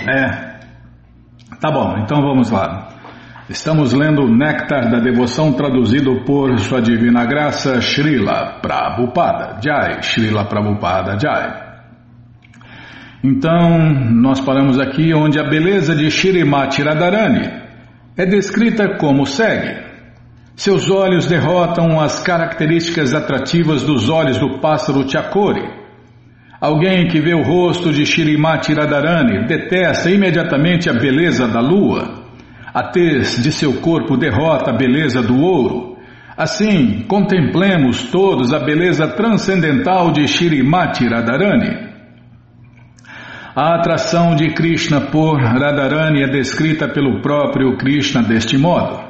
É. Tá bom, então vamos lá. Estamos lendo Néctar da Devoção traduzido por Sua Divina Graça Srila Prabhupada Jai, Srila Prabhupada Jai. Então, nós paramos aqui onde a beleza de Shirimati Radharani é descrita como segue. Seus olhos derrotam as características atrativas dos olhos do pássaro Chakori Alguém que vê o rosto de Shirimati Radharani detesta imediatamente a beleza da lua. A tez de seu corpo derrota a beleza do ouro. Assim, contemplemos todos a beleza transcendental de Shirimati Radharani. A atração de Krishna por Radharani é descrita pelo próprio Krishna deste modo.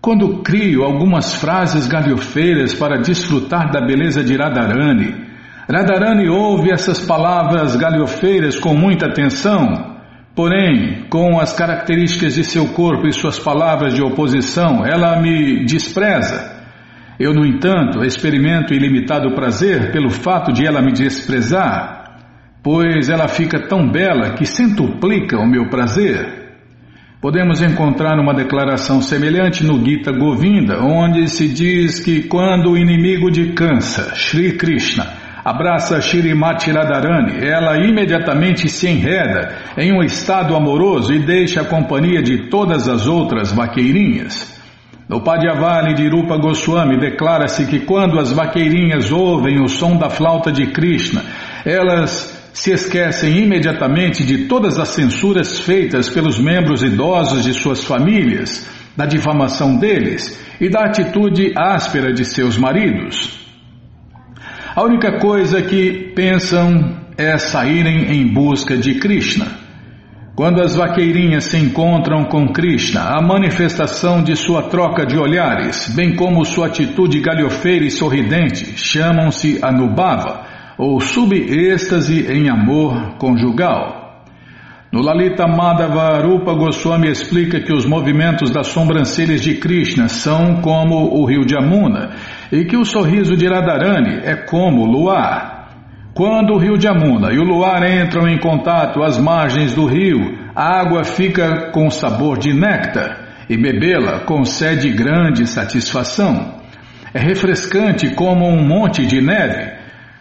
Quando crio algumas frases galhofeiras para desfrutar da beleza de Radharani, Radharani ouve essas palavras galhofeiras com muita atenção, Porém, com as características de seu corpo e suas palavras de oposição, ela me despreza. Eu, no entanto, experimento ilimitado prazer pelo fato de ela me desprezar, pois ela fica tão bela que centuplica o meu prazer. Podemos encontrar uma declaração semelhante no Gita Govinda, onde se diz que quando o inimigo de Kansa, Sri Krishna, abraça Shrimati Radharani, ela imediatamente se enreda em um estado amoroso e deixa a companhia de todas as outras vaqueirinhas. No Padhyavali de Rupa Goswami declara-se que quando as vaqueirinhas ouvem o som da flauta de Krishna, elas se esquecem imediatamente de todas as censuras feitas pelos membros idosos de suas famílias, da difamação deles e da atitude áspera de seus maridos. A única coisa que pensam é saírem em busca de Krishna. Quando as vaqueirinhas se encontram com Krishna, a manifestação de sua troca de olhares, bem como sua atitude galhofeira e sorridente, chamam-se Anubhava ou subêxtase em amor conjugal. No Lalita Madhava Rupa Goswami explica que os movimentos das sobrancelhas de Krishna são como o rio de Amuna e que o sorriso de Radharani é como o luar. Quando o rio de Amuna e o luar entram em contato às margens do rio, a água fica com sabor de néctar e bebê-la concede grande satisfação. É refrescante como um monte de neve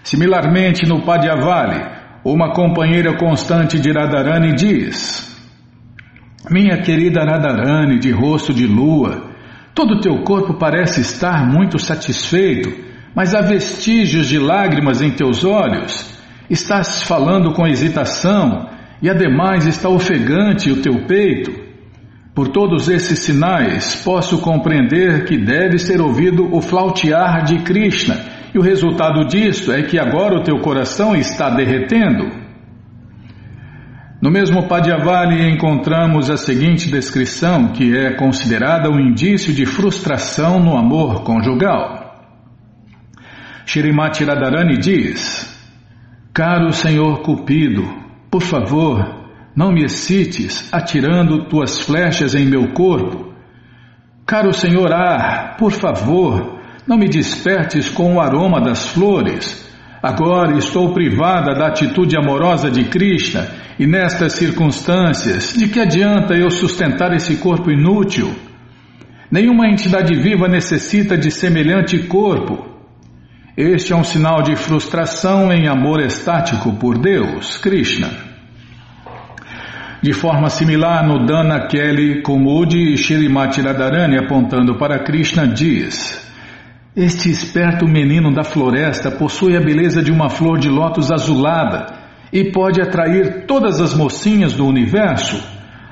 Similarmente, no Padhyavali, uma companheira constante de Radharani diz: Minha querida Radharani, de rosto de lua, todo teu corpo parece estar muito satisfeito, mas há vestígios de lágrimas em teus olhos. Estás falando com hesitação e ademais está ofegante o teu peito. Por todos esses sinais, posso compreender que deve ser ouvido o flautear de Krishna e o resultado disto é que agora o teu coração está derretendo. No mesmo Padhyavali encontramos a seguinte descrição, que é considerada um indício de frustração no amor conjugal. Shrimati Radharani diz: Caro Senhor Cupido, por favor, não me excites atirando tuas flechas em meu corpo. Caro Senhor Ar, por favor, não me despertes com o aroma das flores. Agora estou privada da atitude amorosa de Krishna e nestas circunstâncias, de que adianta eu sustentar esse corpo inútil? Nenhuma entidade viva necessita de semelhante corpo. Este é um sinal de frustração em amor estático por Deus, Krishna. De forma similar, no Dana Kelly Kumudi Shirimati Radharani apontando para Krishna diz este esperto menino da floresta possui a beleza de uma flor de lótus azulada e pode atrair todas as mocinhas do universo.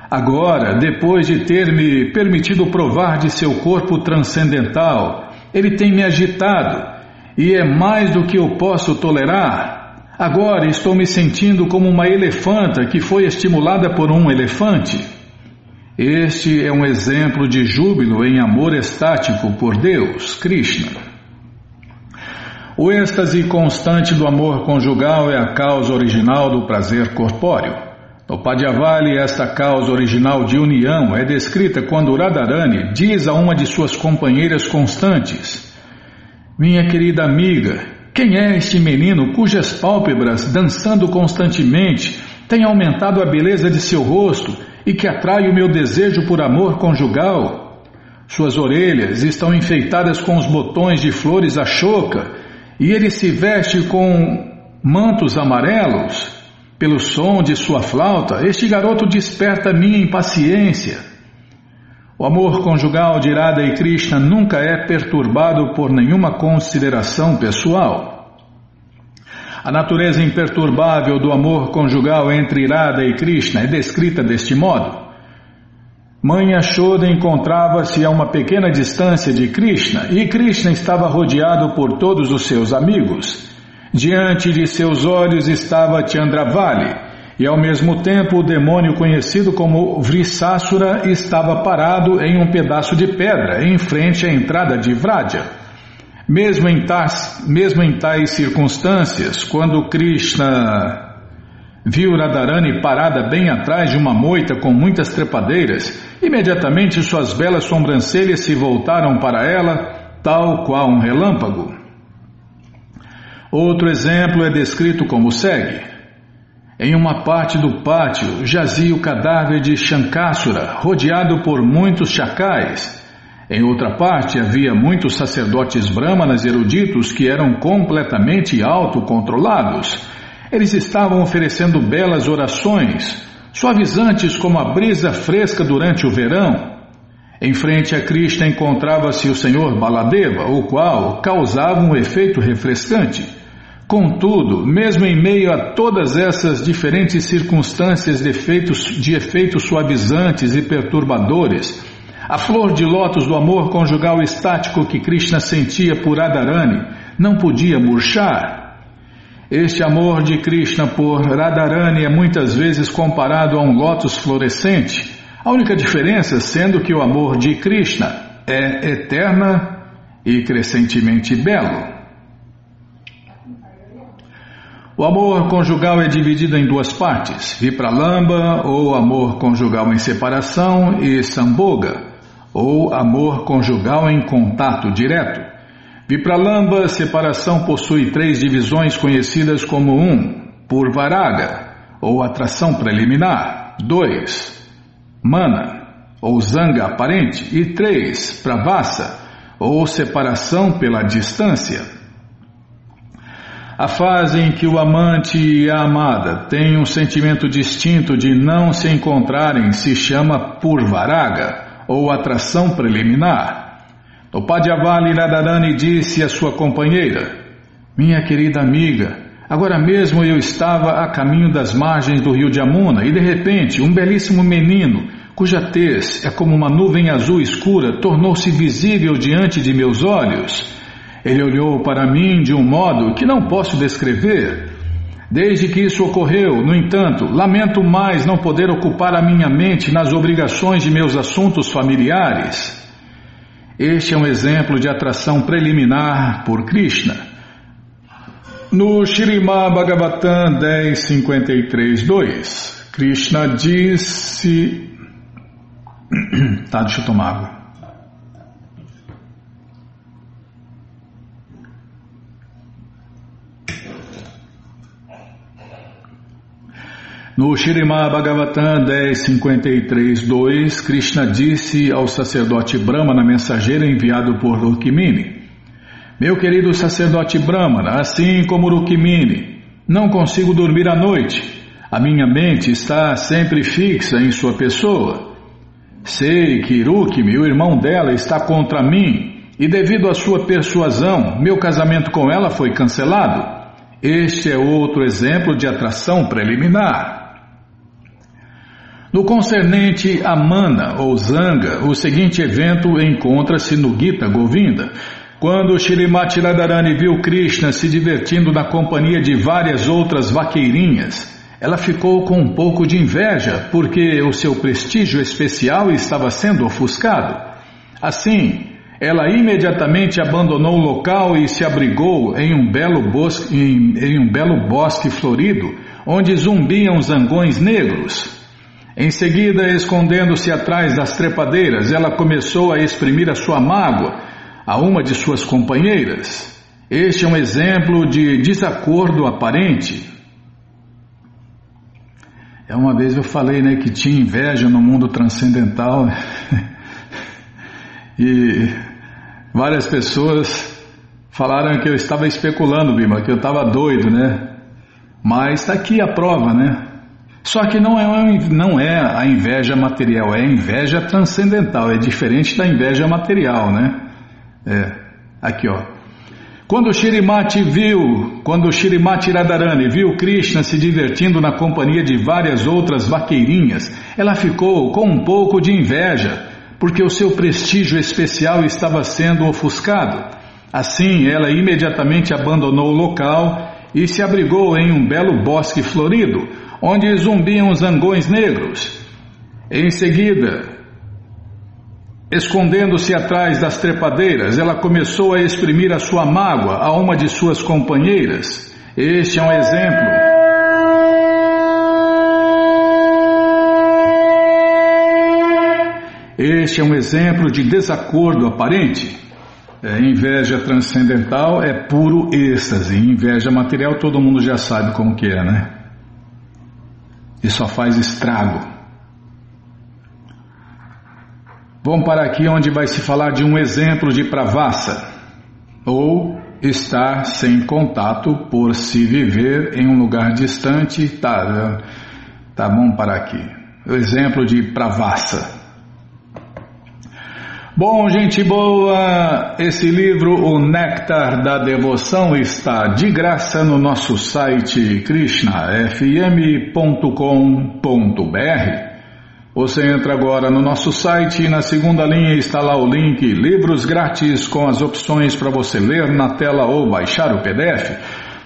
Agora, depois de ter me permitido provar de seu corpo transcendental, ele tem me agitado e é mais do que eu posso tolerar. Agora estou me sentindo como uma elefanta que foi estimulada por um elefante. Este é um exemplo de júbilo em amor estático por Deus, Krishna. O êxtase constante do amor conjugal é a causa original do prazer corpóreo. No Padhyavali, esta causa original de união é descrita quando Radharani diz a uma de suas companheiras constantes: Minha querida amiga, quem é este menino cujas pálpebras, dançando constantemente, têm aumentado a beleza de seu rosto? e que atrai o meu desejo por amor conjugal. Suas orelhas estão enfeitadas com os botões de flores choca e ele se veste com mantos amarelos. Pelo som de sua flauta, este garoto desperta minha impaciência. O amor conjugal de Radha e Krishna nunca é perturbado por nenhuma consideração pessoal. A natureza imperturbável do amor conjugal entre Irada e Krishna é descrita deste modo. Mãe Yashoda encontrava-se a uma pequena distância de Krishna e Krishna estava rodeado por todos os seus amigos. Diante de seus olhos estava Chandravali e ao mesmo tempo o demônio conhecido como Vrisasura estava parado em um pedaço de pedra em frente à entrada de Vraja. Mesmo em, tais, mesmo em tais circunstâncias, quando Krishna viu Radharani parada bem atrás de uma moita com muitas trepadeiras. Imediatamente suas belas sobrancelhas se voltaram para ela, tal qual um relâmpago. Outro exemplo é descrito como segue. Em uma parte do pátio jazia o cadáver de Shankasura, rodeado por muitos chacais. Em outra parte havia muitos sacerdotes brahmanas eruditos que eram completamente autocontrolados. Eles estavam oferecendo belas orações, suavizantes como a brisa fresca durante o verão. Em frente a Krishna encontrava-se o senhor Baladeva, o qual causava um efeito refrescante. Contudo, mesmo em meio a todas essas diferentes circunstâncias de efeitos, de efeitos suavizantes e perturbadores, a flor de lótus do amor conjugal estático que Krishna sentia por Radharani não podia murchar. Este amor de Krishna por Radharani é muitas vezes comparado a um lótus florescente, a única diferença sendo que o amor de Krishna é eterna e crescentemente belo. O amor conjugal é dividido em duas partes, Vipralamba, ou amor conjugal em separação, e Samboga, ou amor conjugal em contato direto. Vipralamba, separação possui três divisões conhecidas como um, Purvaraga, ou atração preliminar, dois, Mana, ou zanga aparente, e três, Pravasa, ou separação pela distância. A fase em que o amante e a amada têm um sentimento distinto de não se encontrarem se chama purvaraga, ou atração preliminar. O Padhyavali Radharani disse à sua companheira, Minha querida amiga, agora mesmo eu estava a caminho das margens do rio de Amuna e de repente um belíssimo menino, cuja tez é como uma nuvem azul escura, tornou-se visível diante de meus olhos. Ele olhou para mim de um modo que não posso descrever. Desde que isso ocorreu, no entanto, lamento mais não poder ocupar a minha mente nas obrigações de meus assuntos familiares. Este é um exemplo de atração preliminar por Krishna. No Shrimad Bhagavatam 10.53.2, Krishna disse. tá, deixa eu tomar água. No Shirimá Bhagavatam 10.53.2, Krishna disse ao sacerdote Brahmana mensageiro enviado por Rukmini, Meu querido sacerdote Brahmana, assim como Rukmini, não consigo dormir à noite. A minha mente está sempre fixa em sua pessoa. Sei que Rukmi, o irmão dela, está contra mim e devido à sua persuasão, meu casamento com ela foi cancelado. Este é outro exemplo de atração preliminar. No concernente a Mana ou Zanga, o seguinte evento encontra-se no Gita Govinda. Quando Shrimati Radharani viu Krishna se divertindo na companhia de várias outras vaqueirinhas, ela ficou com um pouco de inveja, porque o seu prestígio especial estava sendo ofuscado. Assim, ela imediatamente abandonou o local e se abrigou em um belo bosque, em, em um belo bosque florido, onde zumbiam zangões negros. Em seguida, escondendo-se atrás das trepadeiras, ela começou a exprimir a sua mágoa a uma de suas companheiras. Este é um exemplo de desacordo aparente. É uma vez eu falei né, que tinha inveja no mundo transcendental e várias pessoas falaram que eu estava especulando, Bima, que eu estava doido, né? Mas está aqui a prova, né? Só que não é, não é a inveja material, é a inveja transcendental, é diferente da inveja material, né? É, aqui ó. Quando Shirimati viu, quando Shirimati Radharani viu Krishna se divertindo na companhia de várias outras vaqueirinhas, ela ficou com um pouco de inveja, porque o seu prestígio especial estava sendo ofuscado. Assim, ela imediatamente abandonou o local e se abrigou em um belo bosque florido, onde zumbiam zangões negros. Em seguida, escondendo-se atrás das trepadeiras, ela começou a exprimir a sua mágoa a uma de suas companheiras. Este é um exemplo. Este é um exemplo de desacordo aparente. É, inveja transcendental é puro êxtase. Inveja material todo mundo já sabe como que é, né? E só faz estrago. Vamos para aqui onde vai se falar de um exemplo de pravassa, ou estar sem contato por se viver em um lugar distante. Tá, tá bom para aqui. O exemplo de pravassa. Bom, gente boa, esse livro, O Néctar da Devoção, está de graça no nosso site krishnafm.com.br. Você entra agora no nosso site e na segunda linha está lá o link Livros Grátis com as opções para você ler na tela ou baixar o PDF.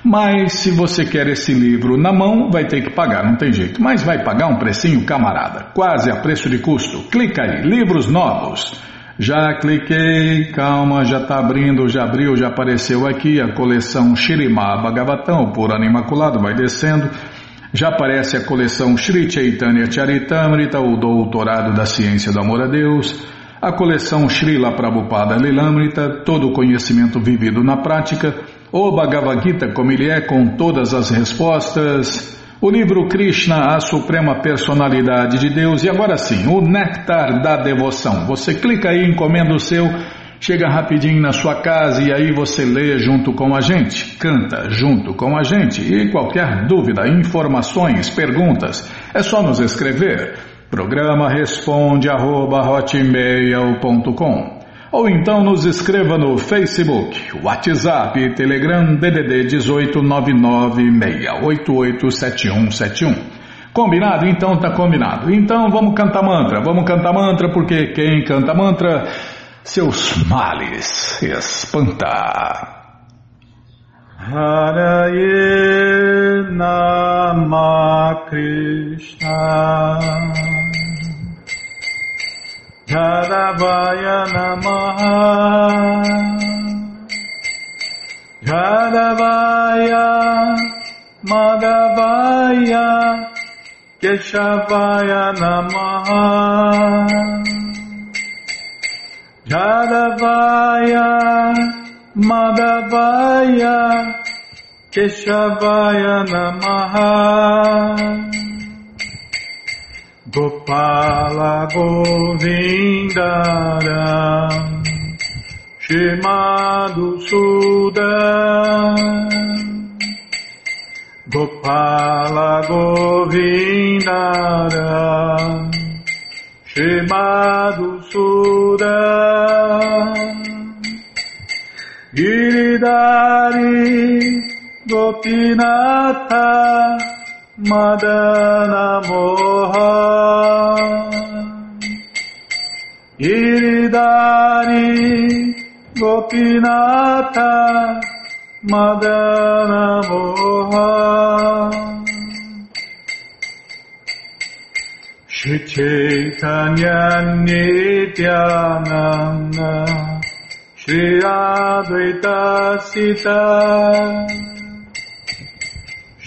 Mas se você quer esse livro na mão, vai ter que pagar, não tem jeito. Mas vai pagar um precinho, camarada, quase a preço de custo. Clica aí, livros novos. Já cliquei, calma, já está abrindo, já abriu, já apareceu aqui a coleção Shirimá Bhagavatam, por Animaculado, vai descendo. Já aparece a coleção Sri Chaitanya Charitamrita, o Doutorado da Ciência do Amor a Deus. A coleção Srila Prabhupada Lilamrita, todo o conhecimento vivido na prática. O Bhagavad Gita, como ele é, com todas as respostas. O livro Krishna, a Suprema Personalidade de Deus, e agora sim, o Néctar da Devoção. Você clica aí, encomenda o seu, chega rapidinho na sua casa e aí você lê junto com a gente, canta junto com a gente. E qualquer dúvida, informações, perguntas, é só nos escrever. Programa responde arroba, ou então nos escreva no Facebook, WhatsApp, Telegram, DDD 18996887171. Combinado? Então tá combinado. Então vamos cantar mantra, vamos cantar mantra, porque quem canta mantra, seus males espanta. Haraye Krishna Jadavaya Namaha. Jadavaya Madhavaya Keshavaya Namaha. Jadavaya Madhavaya Keshavaya Namaha Gopala Govindara Shimadu Sudan Gopala Govindara Shimadu Sudan Giridari Gopinatha Madana Moha Giridari Gopinatha Madana Moha Shri Chaitanya Nityananda Shri Advaita Sita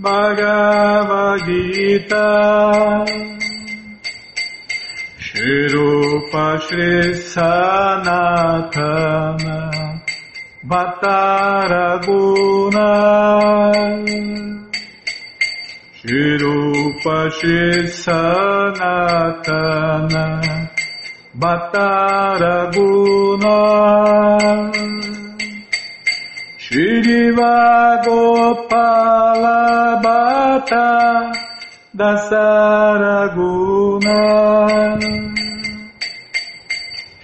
Bhagavad Gita. Shri Rupa Shri Sanatana Bhattaraguna Shri Rupa Shri Sanatana Bhattaraguna Shriva Gopala Bhatta Dasaraguna.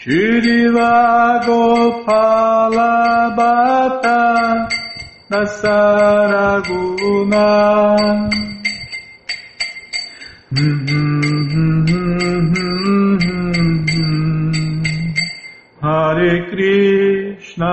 Shriva Gopala Bhatta Dasaraguna. Hare Krishna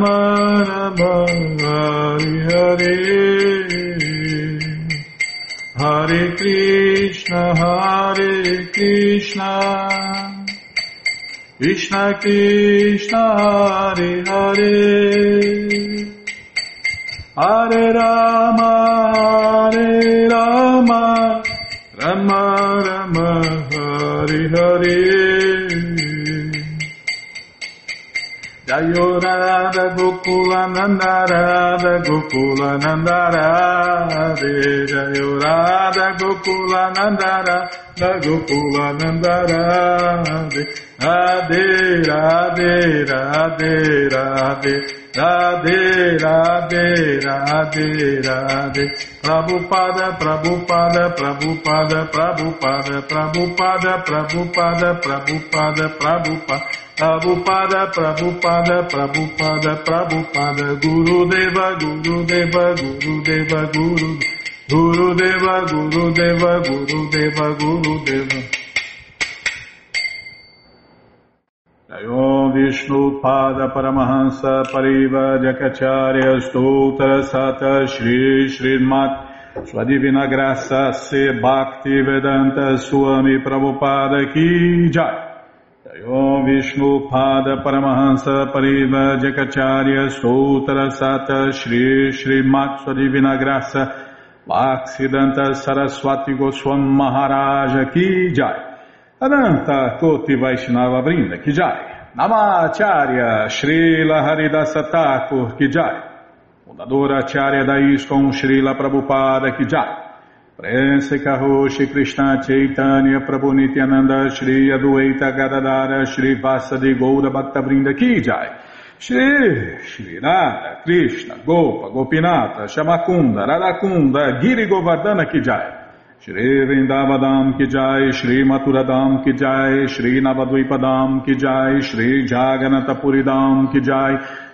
Rama Rama Hare Hare Hare Krishna Hare Krishna Krishna Krishna Hare Hare Hare Rama Hare Rama Rama Rama Hare Hare Radha Gokula Nandara Radha Gokula Nandara Radha Jayo Radha Gokula Nandara Radhe Radhe Radhe Radhe Radhe Radhe Radhe Radhe Prabhupada Prabhupada Prabhupada Prabhupada Prabhupada Prabhupada Prabhupada Prabhupada Prabhupada Prabhupada Prabhupada Prabhupada Guru Deva Guru Deva Guru Deva Guru Deva Guru Deva Guru Deva Guru Deva Om Vishnu Pada Paramahansa Pariva Jakacharya Stoutra Sata Shri Srimat. Sua Divina Graça Se Bhakti Vedanta Swami Prabhupada Ki Jai. Om Vishnu Pada Paramahansa Pariva Jakacharya Stoutra Sata Shri Srimat. Sua Divina Graça Bhaksidanta Saraswati Goswam Maharaja Ki Jai. Ananta Koti Vaishnava Brinda Ki Jai. Namacharya Srila Haridasa Thakur Ki Jai. Fundadora Acharya da Srila Prabhupada Ki Jai. Prense Karoshi Krishna Chaitanya Prabhu Nityananda Shri Adueita Gadadara Shri Vasadi Goura Bhakta Brinda Ki Jai Shri Shri Radha Krishna Gopa Gopinata Shamakunda Radakunda Giri Govardhana Ki Jai. Shri Vrindavadam Ki Jai Shri Maturadam Ki Jai Shri Navadvipadam Ki Jai Shri Jaganatapuridam Ki Jai